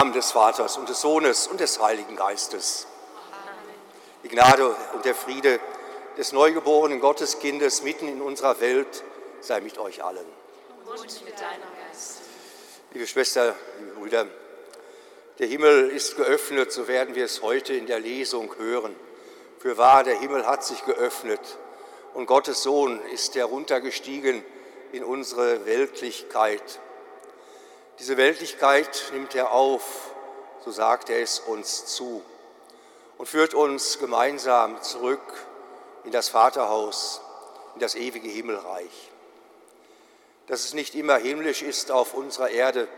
Im Namen des Vaters und des Sohnes und des Heiligen Geistes. Die Gnade und der Friede des neugeborenen Gotteskindes mitten in unserer Welt sei mit euch allen. Und mit deinem Geist. Liebe Schwester, liebe Brüder, der Himmel ist geöffnet, so werden wir es heute in der Lesung hören. Für wahr, der Himmel hat sich geöffnet und Gottes Sohn ist heruntergestiegen in unsere Weltlichkeit. Diese Weltlichkeit nimmt er auf, so sagt er es uns zu, und führt uns gemeinsam zurück in das Vaterhaus, in das ewige Himmelreich. Dass es nicht immer himmlisch ist auf unserer Erde,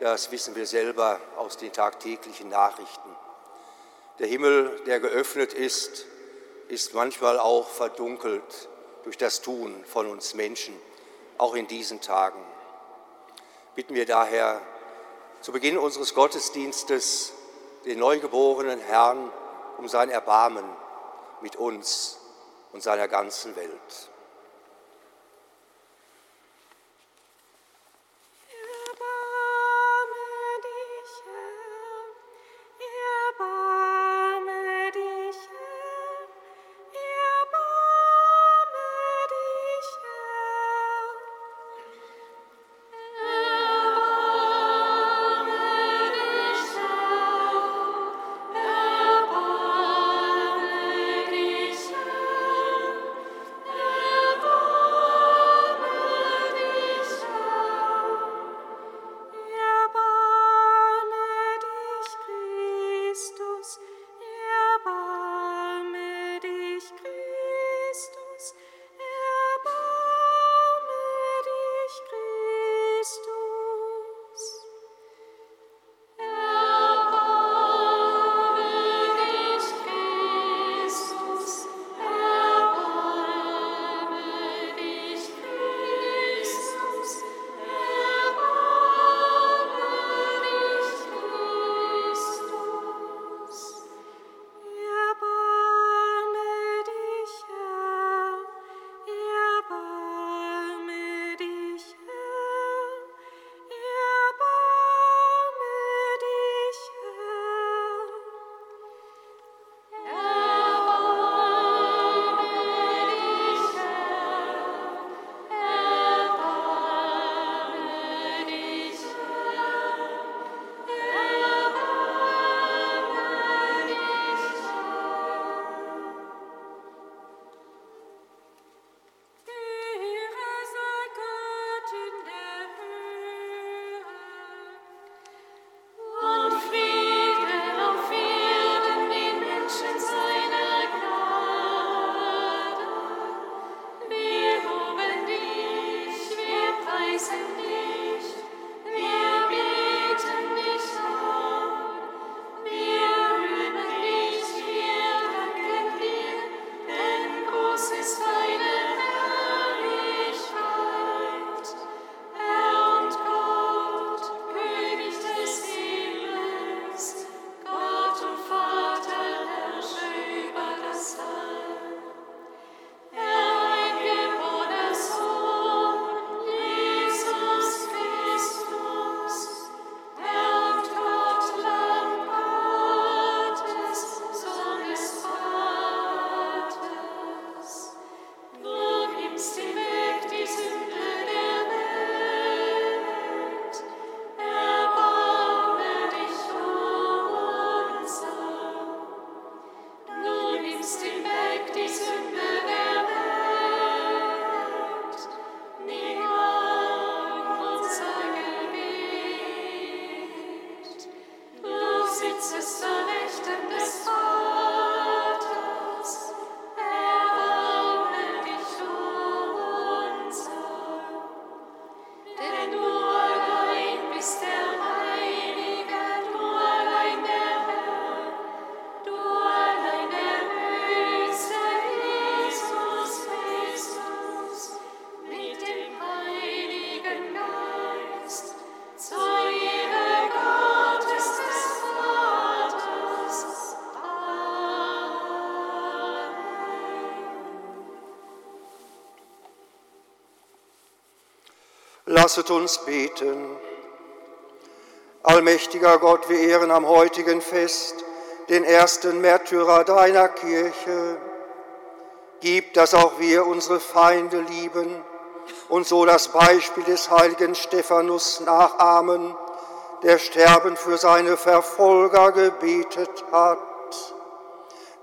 das wissen wir selber aus den tagtäglichen Nachrichten. Der Himmel, der geöffnet ist, ist manchmal auch verdunkelt durch das Tun von uns Menschen, auch in diesen Tagen bitten wir daher zu Beginn unseres Gottesdienstes den neugeborenen Herrn um sein Erbarmen mit uns und seiner ganzen Welt. Lasset uns beten. Allmächtiger Gott, wir ehren am heutigen Fest den ersten Märtyrer deiner Kirche. Gib, dass auch wir unsere Feinde lieben und so das Beispiel des heiligen Stephanus nachahmen, der sterben für seine Verfolger gebetet hat.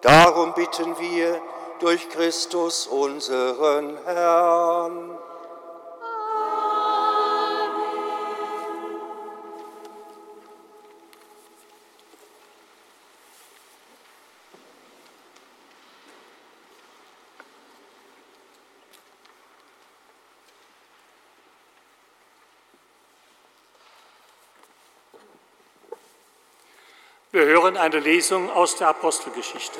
Darum bitten wir durch Christus unseren Herrn. Eine Lesung aus der Apostelgeschichte.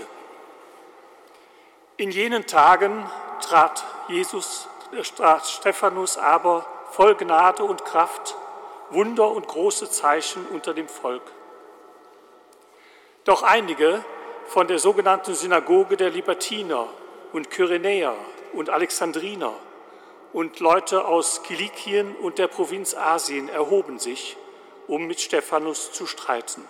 In jenen Tagen trat Jesus, trat Stephanus aber voll Gnade und Kraft, Wunder und große Zeichen unter dem Volk. Doch einige von der sogenannten Synagoge der Libertiner und Kyrenäer und Alexandriner und Leute aus Kilikien und der Provinz Asien erhoben sich, um mit Stephanus zu streiten.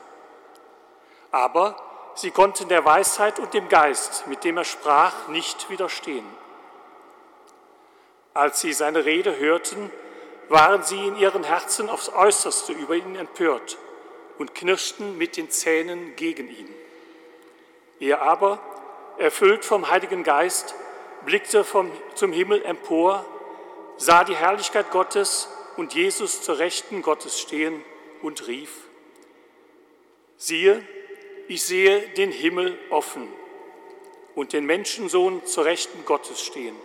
Aber sie konnten der Weisheit und dem Geist, mit dem er sprach, nicht widerstehen. Als sie seine Rede hörten, waren sie in ihren Herzen aufs äußerste über ihn empört und knirschten mit den Zähnen gegen ihn. Er aber, erfüllt vom Heiligen Geist, blickte vom, zum Himmel empor, sah die Herrlichkeit Gottes und Jesus zur Rechten Gottes stehen und rief, siehe, ich sehe den Himmel offen und den Menschensohn zur Rechten Gottes stehen.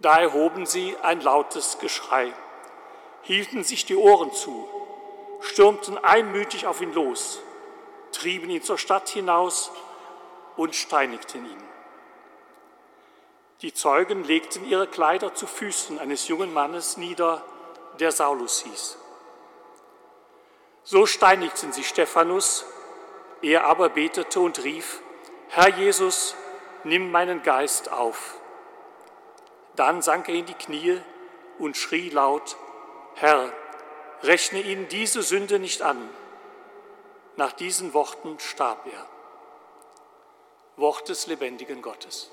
Da erhoben sie ein lautes Geschrei, hielten sich die Ohren zu, stürmten einmütig auf ihn los, trieben ihn zur Stadt hinaus und steinigten ihn. Die Zeugen legten ihre Kleider zu Füßen eines jungen Mannes nieder, der Saulus hieß. So steinigten sie Stephanus, er aber betete und rief, Herr Jesus, nimm meinen Geist auf. Dann sank er in die Knie und schrie laut, Herr, rechne ihnen diese Sünde nicht an. Nach diesen Worten starb er. Wort des lebendigen Gottes.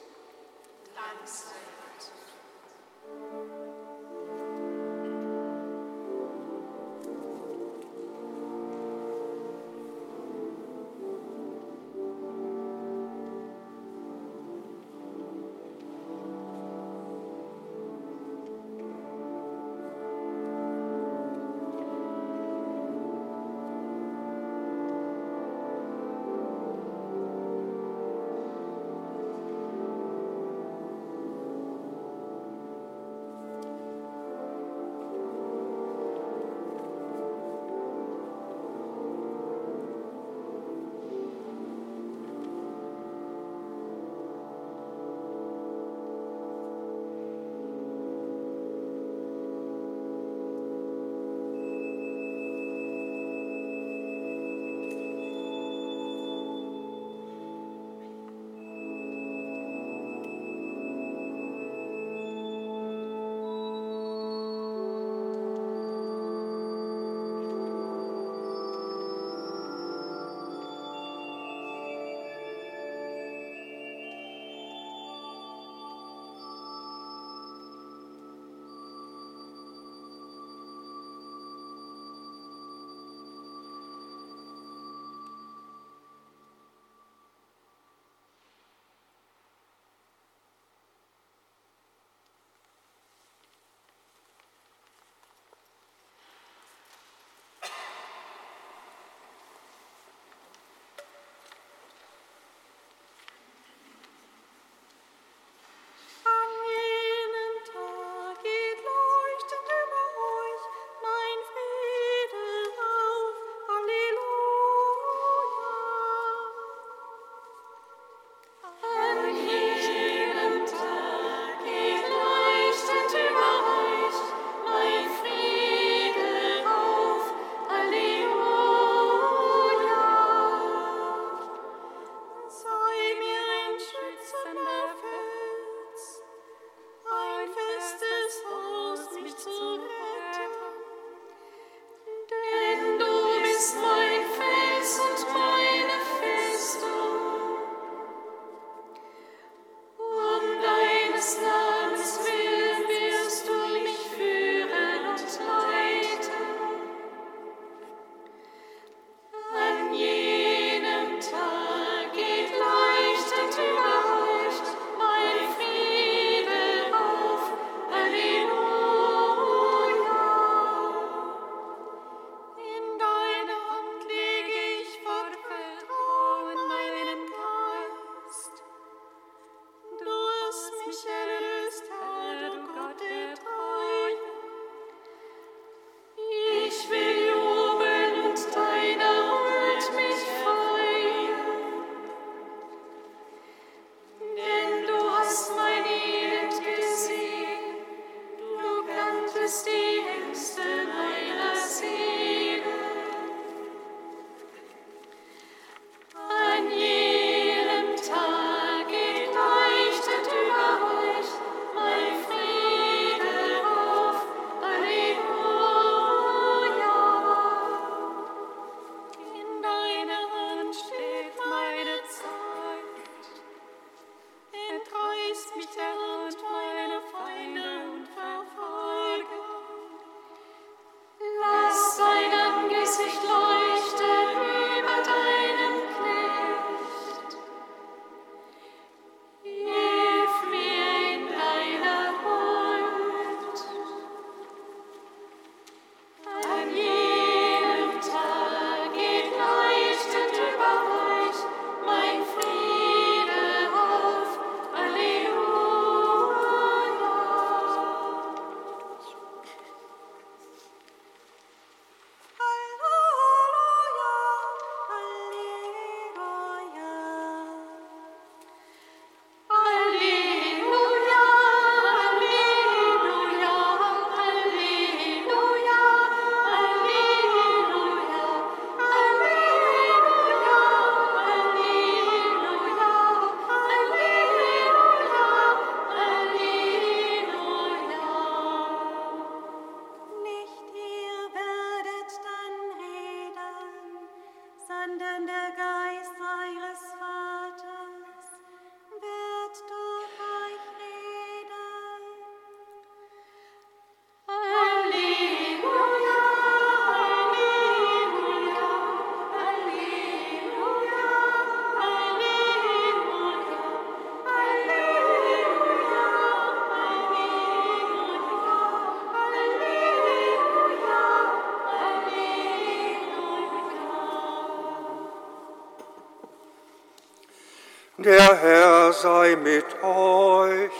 Sei mit euch.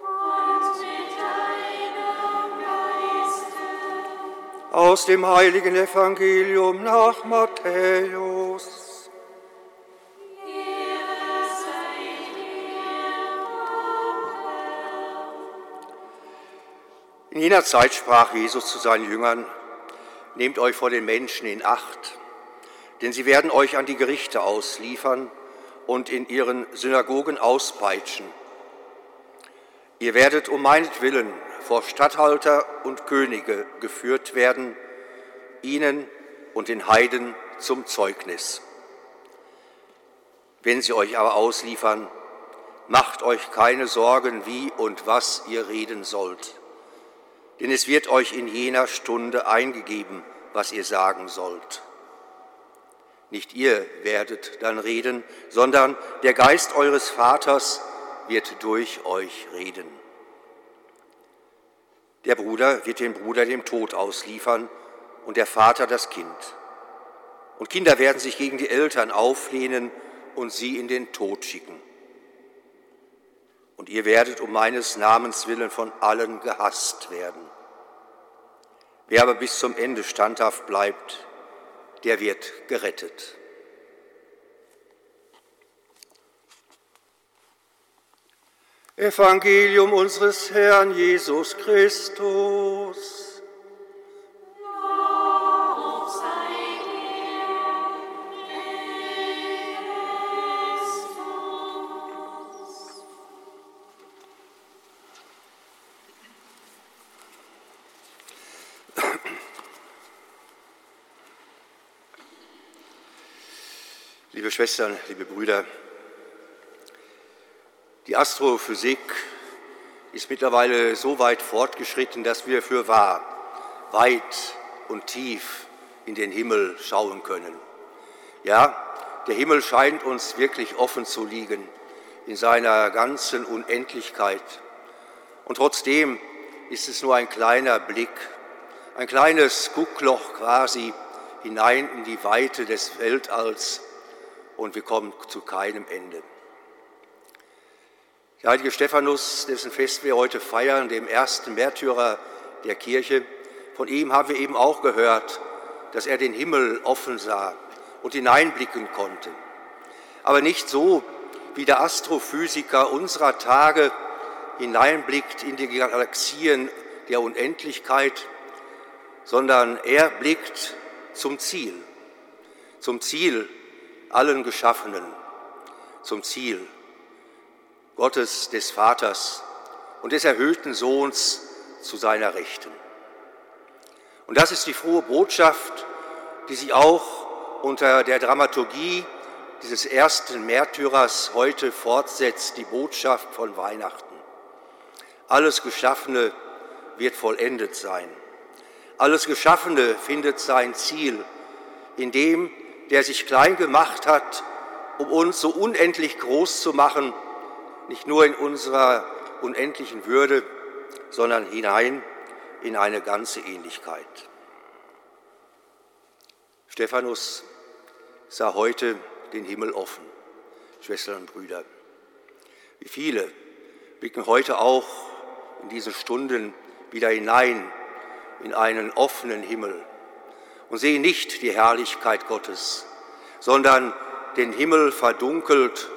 Und mit deinem Geiste. Aus dem heiligen Evangelium nach Matthäus. In jener Zeit sprach Jesus zu seinen Jüngern, Nehmt euch vor den Menschen in Acht, denn sie werden euch an die Gerichte ausliefern und in ihren Synagogen auspeitschen. Ihr werdet um meinetwillen vor Statthalter und Könige geführt werden, ihnen und den Heiden zum Zeugnis. Wenn sie euch aber ausliefern, macht euch keine Sorgen, wie und was ihr reden sollt denn es wird euch in jener Stunde eingegeben, was ihr sagen sollt. Nicht ihr werdet dann reden, sondern der Geist eures Vaters wird durch euch reden. Der Bruder wird den Bruder dem Tod ausliefern und der Vater das Kind. Und Kinder werden sich gegen die Eltern auflehnen und sie in den Tod schicken. Und ihr werdet um meines Namens willen von allen gehasst werden. Wer aber bis zum Ende standhaft bleibt, der wird gerettet. Evangelium unseres Herrn Jesus Christus. Liebe Schwestern, liebe Brüder, die Astrophysik ist mittlerweile so weit fortgeschritten, dass wir für wahr weit und tief in den Himmel schauen können. Ja, der Himmel scheint uns wirklich offen zu liegen in seiner ganzen Unendlichkeit. Und trotzdem ist es nur ein kleiner Blick, ein kleines Guckloch quasi hinein in die Weite des Weltalls und wir kommen zu keinem Ende. Der heilige Stephanus, dessen Fest wir heute feiern, dem ersten Märtyrer der Kirche, von ihm haben wir eben auch gehört, dass er den Himmel offen sah und hineinblicken konnte. Aber nicht so, wie der Astrophysiker unserer Tage hineinblickt in die Galaxien der Unendlichkeit, sondern er blickt zum Ziel, zum Ziel allen Geschaffenen, zum Ziel Gottes des Vaters und des erhöhten Sohns zu seiner Rechten. Und das ist die frohe Botschaft, die sich auch unter der Dramaturgie dieses ersten Märtyrers heute fortsetzt, die Botschaft von Weihnachten. Alles Geschaffene wird vollendet sein. Alles Geschaffene findet sein Ziel in dem, der sich klein gemacht hat, um uns so unendlich groß zu machen, nicht nur in unserer unendlichen Würde, sondern hinein in eine ganze Ähnlichkeit. Stephanus sah heute den Himmel offen, Schwestern und Brüder. Wie viele blicken heute auch in diese Stunden wieder hinein in einen offenen Himmel und sehen nicht die Herrlichkeit Gottes, sondern den Himmel verdunkelt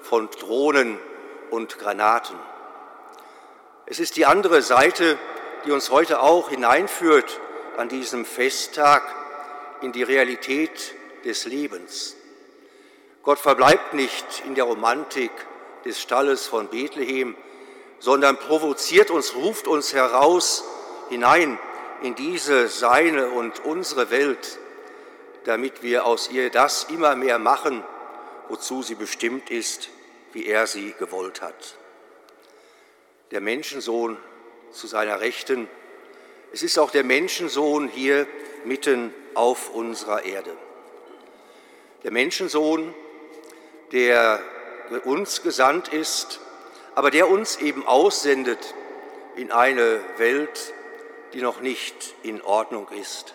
von Drohnen und Granaten. Es ist die andere Seite, die uns heute auch hineinführt an diesem Festtag in die Realität des Lebens. Gott verbleibt nicht in der Romantik des Stalles von Bethlehem, sondern provoziert uns, ruft uns heraus hinein in diese seine und unsere Welt, damit wir aus ihr das immer mehr machen, wozu sie bestimmt ist, wie er sie gewollt hat. Der Menschensohn zu seiner Rechten, es ist auch der Menschensohn hier mitten auf unserer Erde. Der Menschensohn, der uns gesandt ist, aber der uns eben aussendet in eine Welt, die noch nicht in Ordnung ist,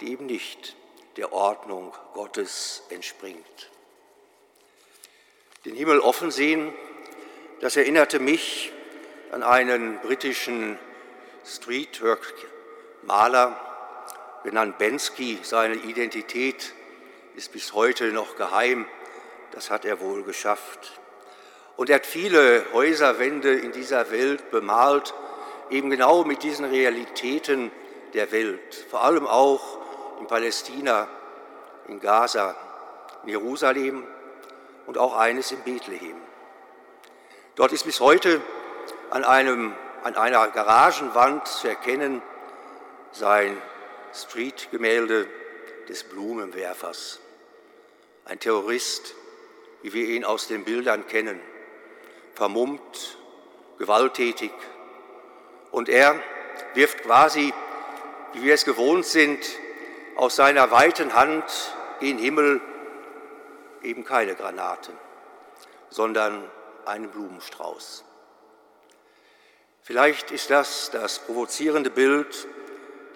die eben nicht der Ordnung Gottes entspringt. Den Himmel offen sehen, das erinnerte mich an einen britischen Streetwork-Maler, genannt Bensky. Seine Identität ist bis heute noch geheim. Das hat er wohl geschafft. Und er hat viele Häuserwände in dieser Welt bemalt, eben genau mit diesen Realitäten der Welt, vor allem auch in Palästina, in Gaza, in Jerusalem und auch eines in Bethlehem. Dort ist bis heute an, einem, an einer Garagenwand zu erkennen sein Street-Gemälde des Blumenwerfers. Ein Terrorist, wie wir ihn aus den Bildern kennen, vermummt, gewalttätig. Und er wirft quasi, wie wir es gewohnt sind, aus seiner weiten Hand gen Himmel eben keine Granate, sondern einen Blumenstrauß. Vielleicht ist das das provozierende Bild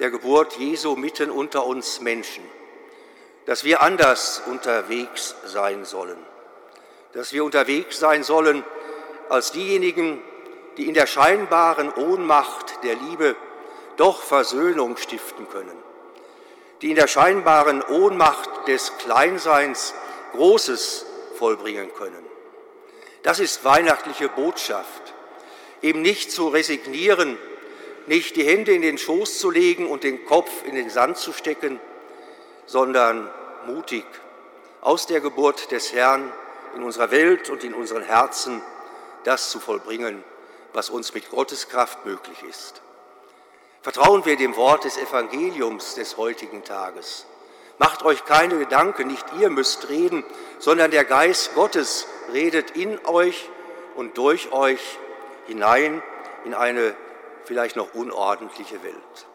der Geburt Jesu mitten unter uns Menschen, dass wir anders unterwegs sein sollen, dass wir unterwegs sein sollen als diejenigen, die in der scheinbaren Ohnmacht der Liebe doch Versöhnung stiften können, die in der scheinbaren Ohnmacht des Kleinseins Großes vollbringen können. Das ist weihnachtliche Botschaft, eben nicht zu resignieren, nicht die Hände in den Schoß zu legen und den Kopf in den Sand zu stecken, sondern mutig aus der Geburt des Herrn in unserer Welt und in unseren Herzen das zu vollbringen, was uns mit Gottes Kraft möglich ist. Vertrauen wir dem Wort des Evangeliums des heutigen Tages. Macht euch keine Gedanken, nicht ihr müsst reden, sondern der Geist Gottes redet in euch und durch euch hinein in eine vielleicht noch unordentliche Welt.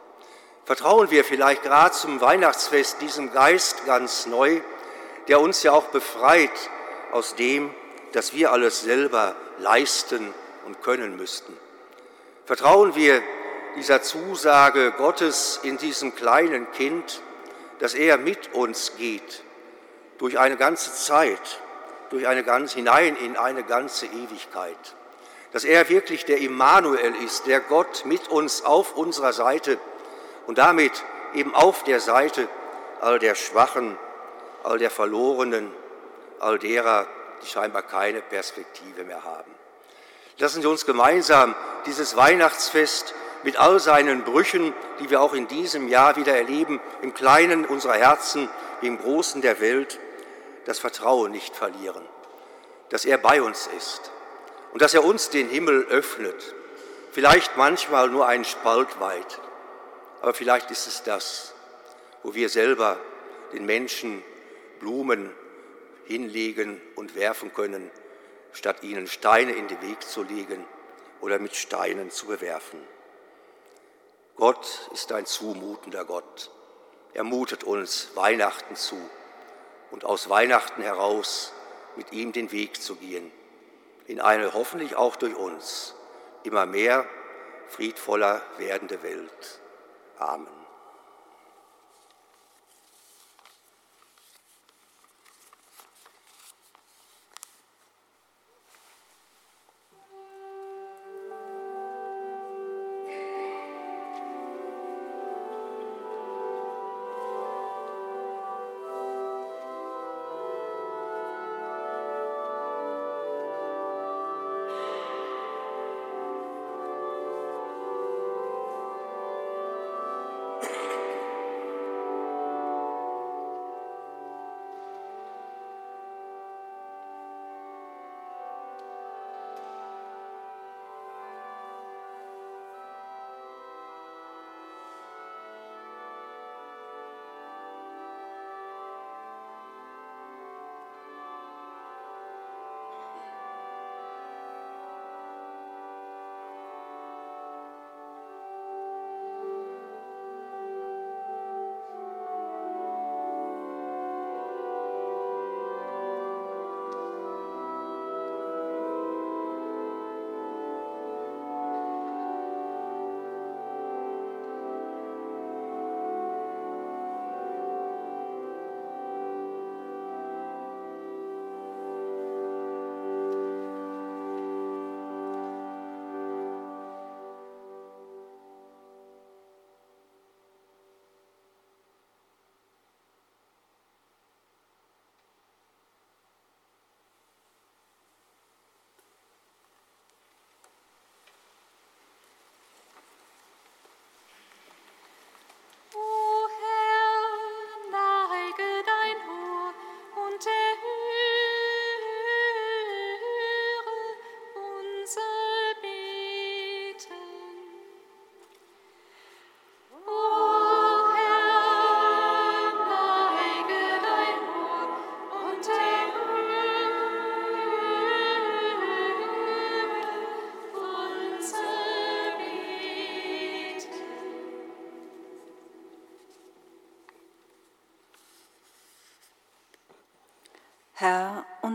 Vertrauen wir vielleicht gerade zum Weihnachtsfest diesem Geist ganz neu, der uns ja auch befreit aus dem, dass wir alles selber leisten und können müssten. Vertrauen wir dieser Zusage Gottes in diesem kleinen Kind, dass er mit uns geht durch eine ganze Zeit, durch eine ganz, hinein in eine ganze Ewigkeit. Dass er wirklich der Immanuel ist, der Gott mit uns auf unserer Seite und damit eben auf der Seite all der Schwachen, all der Verlorenen, all derer, die scheinbar keine Perspektive mehr haben. Lassen Sie uns gemeinsam dieses Weihnachtsfest mit all seinen Brüchen, die wir auch in diesem Jahr wieder erleben, im Kleinen unserer Herzen, im Großen der Welt, das Vertrauen nicht verlieren, dass er bei uns ist und dass er uns den Himmel öffnet, vielleicht manchmal nur einen Spalt weit, aber vielleicht ist es das, wo wir selber den Menschen Blumen hinlegen und werfen können, statt ihnen Steine in den Weg zu legen oder mit Steinen zu bewerfen. Gott ist ein zumutender Gott. Er mutet uns Weihnachten zu und aus Weihnachten heraus mit ihm den Weg zu gehen, in eine hoffentlich auch durch uns immer mehr friedvoller werdende Welt. Amen.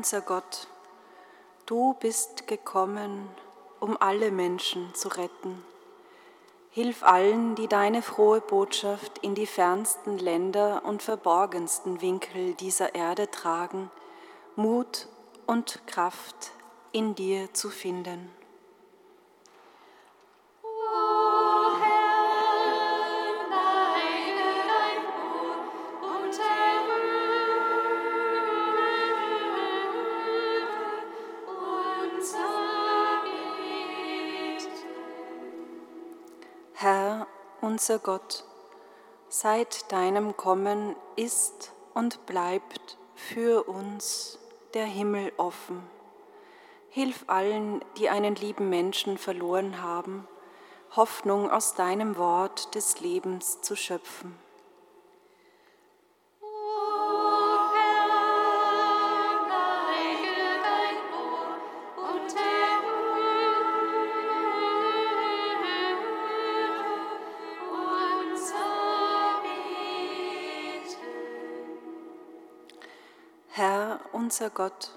Unser Gott, du bist gekommen, um alle Menschen zu retten. Hilf allen, die deine frohe Botschaft in die fernsten Länder und verborgensten Winkel dieser Erde tragen, Mut und Kraft in dir zu finden. Unser Gott, seit deinem Kommen ist und bleibt für uns der Himmel offen. Hilf allen, die einen lieben Menschen verloren haben, Hoffnung aus deinem Wort des Lebens zu schöpfen. Herr unser Gott,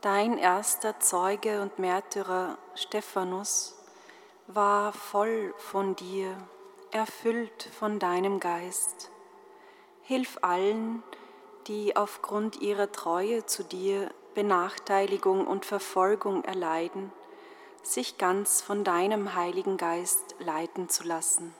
dein erster Zeuge und Märtyrer Stephanus war voll von dir, erfüllt von deinem Geist. Hilf allen, die aufgrund ihrer Treue zu dir Benachteiligung und Verfolgung erleiden, sich ganz von deinem Heiligen Geist leiten zu lassen.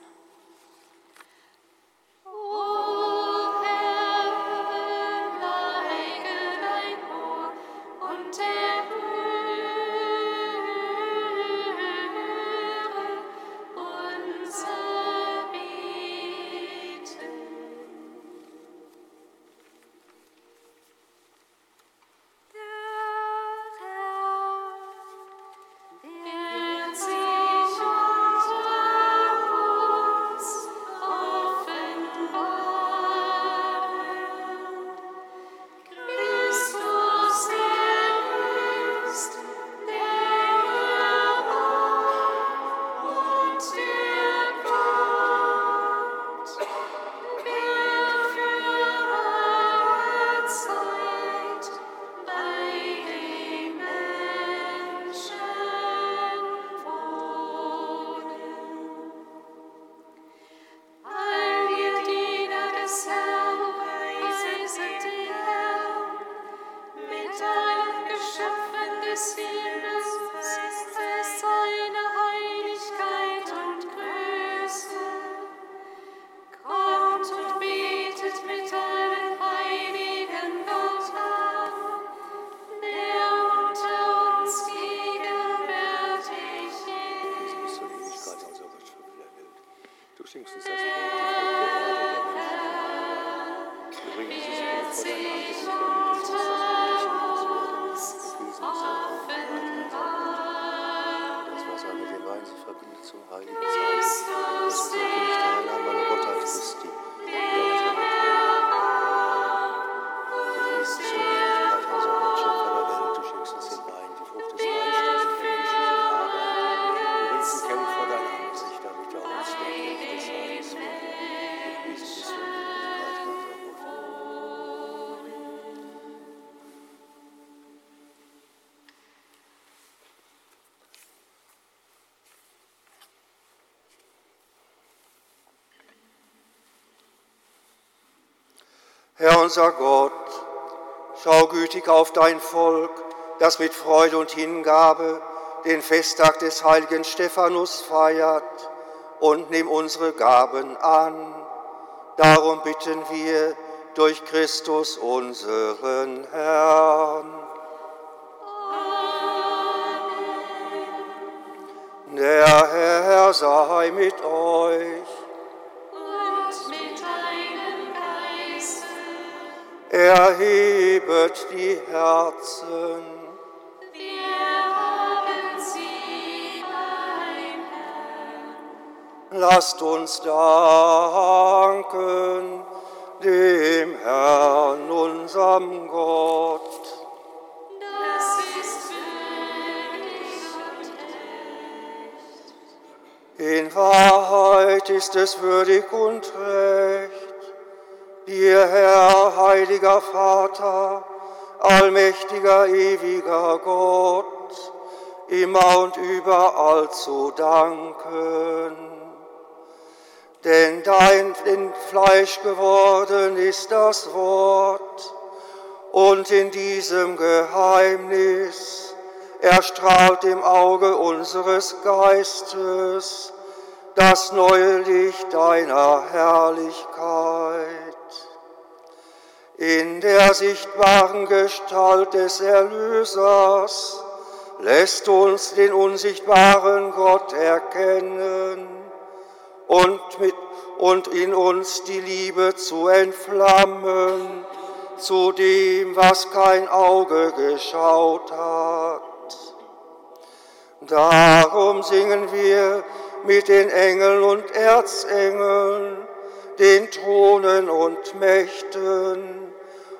Herr unser Gott, schau gütig auf dein Volk, das mit Freude und Hingabe den Festtag des heiligen Stephanus feiert, und nimm unsere Gaben an. Darum bitten wir durch Christus unseren Herrn. Der Herr sei mit euch. Erhebet die Herzen. wir haben sie beim Herrn. Lasst uns danken dem Herrn, unserem Gott. Das ist würdig und recht. In Wahrheit ist es würdig und recht, dir, Herr, heiliger Vater, allmächtiger, ewiger Gott, immer und überall zu danken. Denn dein in Fleisch geworden ist das Wort, und in diesem Geheimnis erstrahlt im Auge unseres Geistes das neue Licht deiner Herrlichkeit. In der sichtbaren Gestalt des Erlösers lässt uns den unsichtbaren Gott erkennen und, mit, und in uns die Liebe zu entflammen zu dem, was kein Auge geschaut hat. Darum singen wir mit den Engeln und Erzengeln, den Thronen und Mächten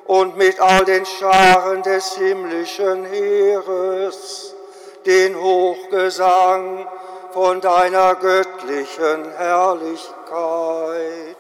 und mit all den Scharen des himmlischen Heeres den Hochgesang von deiner göttlichen Herrlichkeit.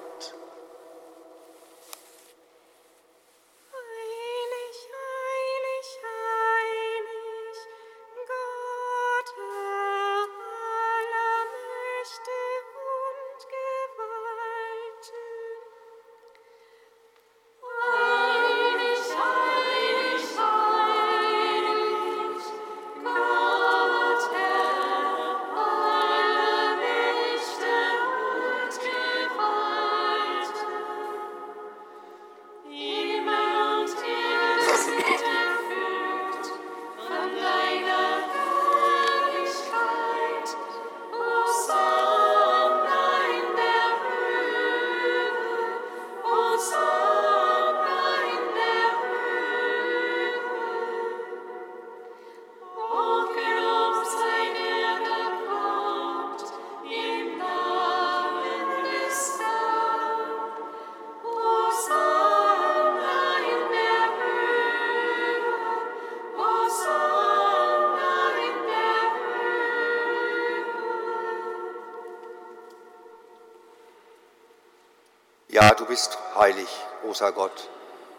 Bist heilig, großer Gott.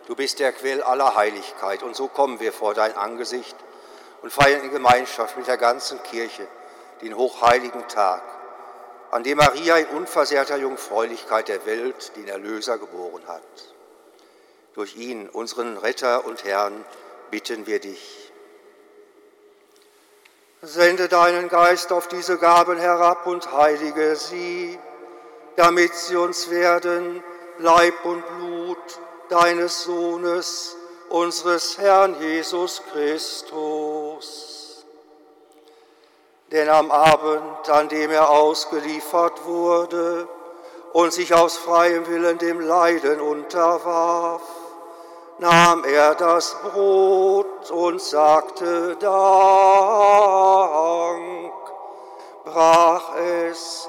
Du bist der Quell aller Heiligkeit. Und so kommen wir vor dein Angesicht und feiern in Gemeinschaft mit der ganzen Kirche den hochheiligen Tag, an dem Maria in unversehrter Jungfräulichkeit der Welt den Erlöser geboren hat. Durch ihn, unseren Retter und Herrn, bitten wir dich. Sende deinen Geist auf diese Gaben herab und heilige sie, damit sie uns werden Leib und Blut deines Sohnes, unseres Herrn Jesus Christus. Denn am Abend, an dem er ausgeliefert wurde und sich aus freiem Willen dem Leiden unterwarf, nahm er das Brot und sagte Dank, brach es,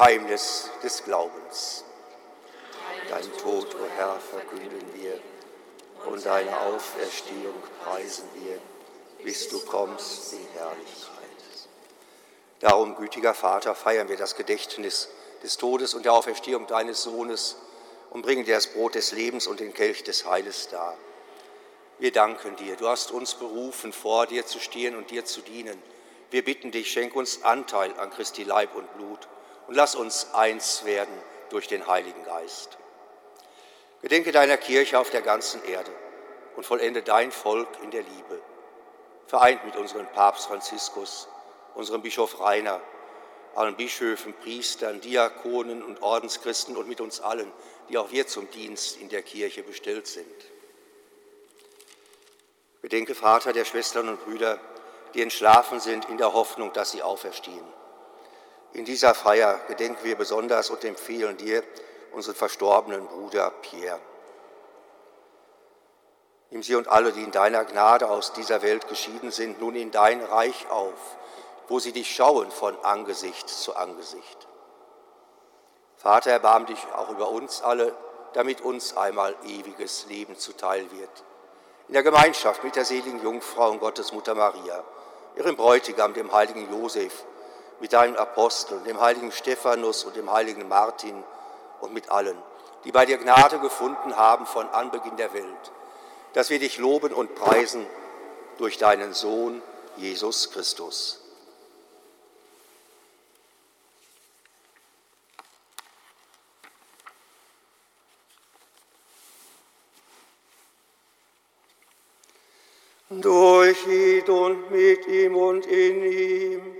Geheimnis des Glaubens. Dein Tod, o Herr, verkünden wir und deine Auferstehung preisen wir, bis du kommst in Herrlichkeit. Darum, gütiger Vater, feiern wir das Gedächtnis des Todes und der Auferstehung deines Sohnes und bringen dir das Brot des Lebens und den Kelch des Heiles dar. Wir danken dir, du hast uns berufen, vor dir zu stehen und dir zu dienen. Wir bitten dich, schenk uns Anteil an Christi Leib und Blut und lass uns eins werden durch den Heiligen Geist. Gedenke deiner Kirche auf der ganzen Erde und vollende dein Volk in der Liebe. Vereint mit unserem Papst Franziskus, unserem Bischof Rainer, allen Bischöfen, Priestern, Diakonen und Ordenschristen und mit uns allen, die auch wir zum Dienst in der Kirche bestellt sind. Gedenke, Vater, der Schwestern und Brüder, die entschlafen sind in der Hoffnung, dass sie auferstehen. In dieser Feier gedenken wir besonders und empfehlen dir unseren verstorbenen Bruder Pierre. Nimm sie und alle, die in deiner Gnade aus dieser Welt geschieden sind, nun in dein Reich auf, wo sie dich schauen von Angesicht zu Angesicht. Vater, erbarm dich auch über uns alle, damit uns einmal ewiges Leben zuteil wird. In der Gemeinschaft mit der seligen Jungfrau und Gottesmutter Maria, ihrem Bräutigam, dem heiligen Josef, mit deinen Aposteln, dem heiligen Stephanus und dem heiligen Martin und mit allen, die bei dir Gnade gefunden haben von Anbeginn der Welt, dass wir dich loben und preisen durch deinen Sohn Jesus Christus. Durch ihn und mit ihm und in ihm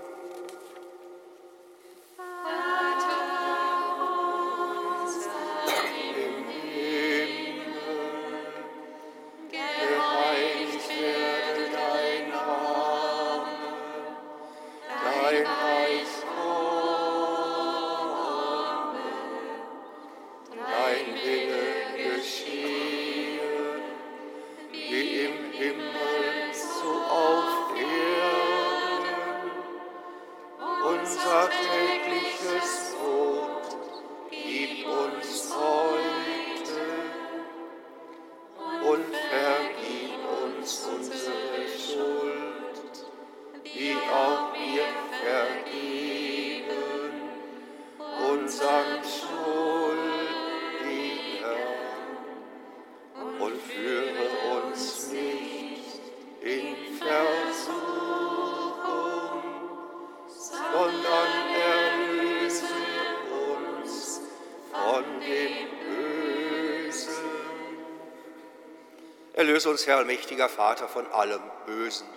Erlöse uns, Herr allmächtiger Vater, von allem Bösen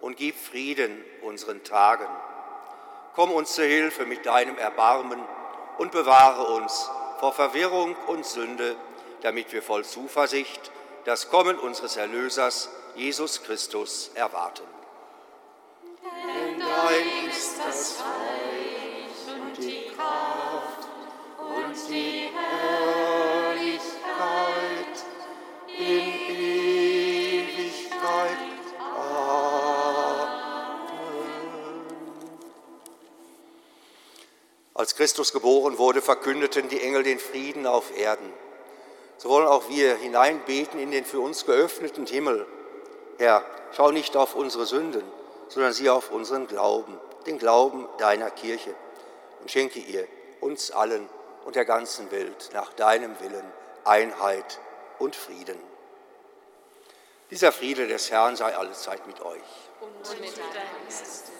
und gib Frieden unseren Tagen. Komm uns zur Hilfe mit deinem Erbarmen und bewahre uns vor Verwirrung und Sünde, damit wir voll Zuversicht das Kommen unseres Erlösers, Jesus Christus, erwarten. Christus geboren wurde, verkündeten die Engel den Frieden auf Erden. So wollen auch wir hineinbeten in den für uns geöffneten Himmel. Herr, schau nicht auf unsere Sünden, sondern sieh auf unseren Glauben, den Glauben deiner Kirche und schenke ihr, uns allen und der ganzen Welt nach deinem Willen Einheit und Frieden. Dieser Friede des Herrn sei allezeit mit euch. Und mit deinem Geist.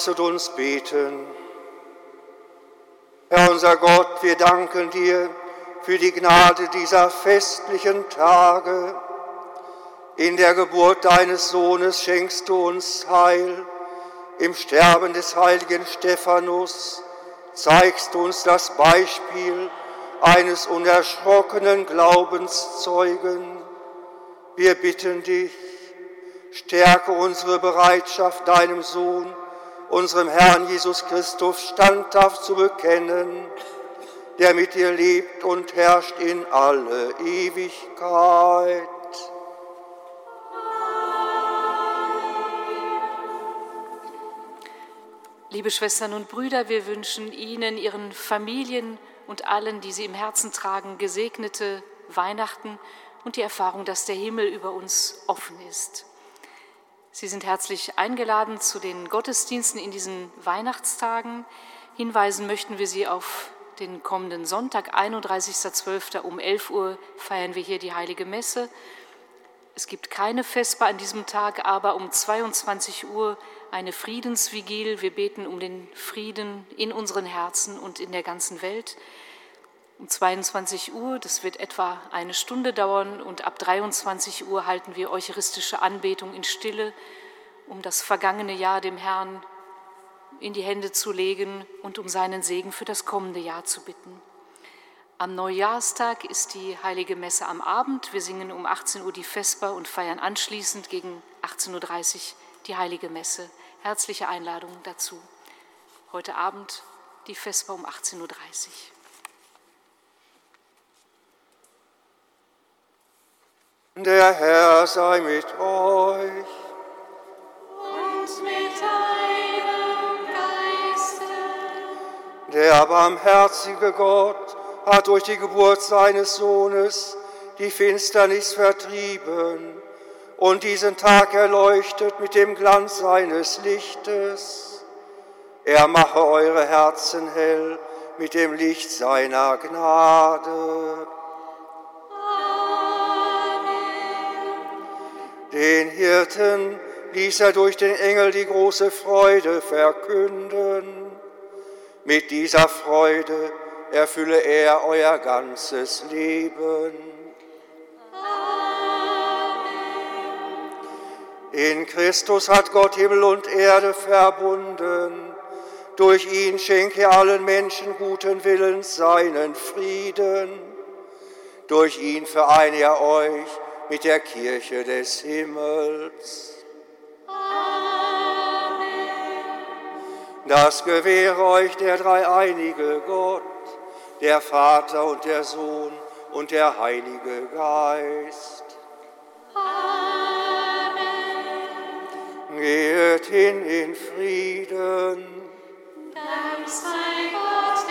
Lasset uns beten. Herr unser Gott, wir danken dir für die Gnade dieser festlichen Tage. In der Geburt deines Sohnes schenkst du uns Heil. Im Sterben des heiligen Stephanus zeigst du uns das Beispiel eines unerschrockenen Glaubenszeugen. Wir bitten dich, stärke unsere Bereitschaft, deinem Sohn unserem Herrn Jesus Christus standhaft zu bekennen, der mit dir lebt und herrscht in alle Ewigkeit. Liebe Schwestern und Brüder, wir wünschen Ihnen, Ihren Familien und allen, die Sie im Herzen tragen, gesegnete Weihnachten und die Erfahrung, dass der Himmel über uns offen ist. Sie sind herzlich eingeladen zu den Gottesdiensten in diesen Weihnachtstagen. Hinweisen möchten wir Sie auf den kommenden Sonntag, 31.12. um 11 Uhr feiern wir hier die Heilige Messe. Es gibt keine Vesper an diesem Tag, aber um 22 Uhr eine Friedensvigil. Wir beten um den Frieden in unseren Herzen und in der ganzen Welt um 22 Uhr. Das wird etwa eine Stunde dauern und ab 23 Uhr halten wir eucharistische Anbetung in Stille, um das vergangene Jahr dem Herrn in die Hände zu legen und um seinen Segen für das kommende Jahr zu bitten. Am Neujahrstag ist die heilige Messe am Abend. Wir singen um 18 Uhr die Vesper und feiern anschließend gegen 18.30 Uhr die heilige Messe. Herzliche Einladung dazu. Heute Abend die Vesper um 18.30 Uhr. Der Herr sei mit euch. Und mit deinem Geiste. Der barmherzige Gott hat durch die Geburt seines Sohnes die Finsternis vertrieben und diesen Tag erleuchtet mit dem Glanz seines Lichtes. Er mache eure Herzen hell mit dem Licht seiner Gnade. Den Hirten ließ er durch den Engel die große Freude verkünden. Mit dieser Freude erfülle er euer ganzes Leben. In Christus hat Gott Himmel und Erde verbunden. Durch ihn schenke allen Menschen guten Willens seinen Frieden. Durch ihn vereine er euch mit der Kirche des Himmels. Amen. Das gewähre euch der dreieinige Gott, der Vater und der Sohn und der Heilige Geist. Amen. Geht hin in Frieden. Dank sei Gott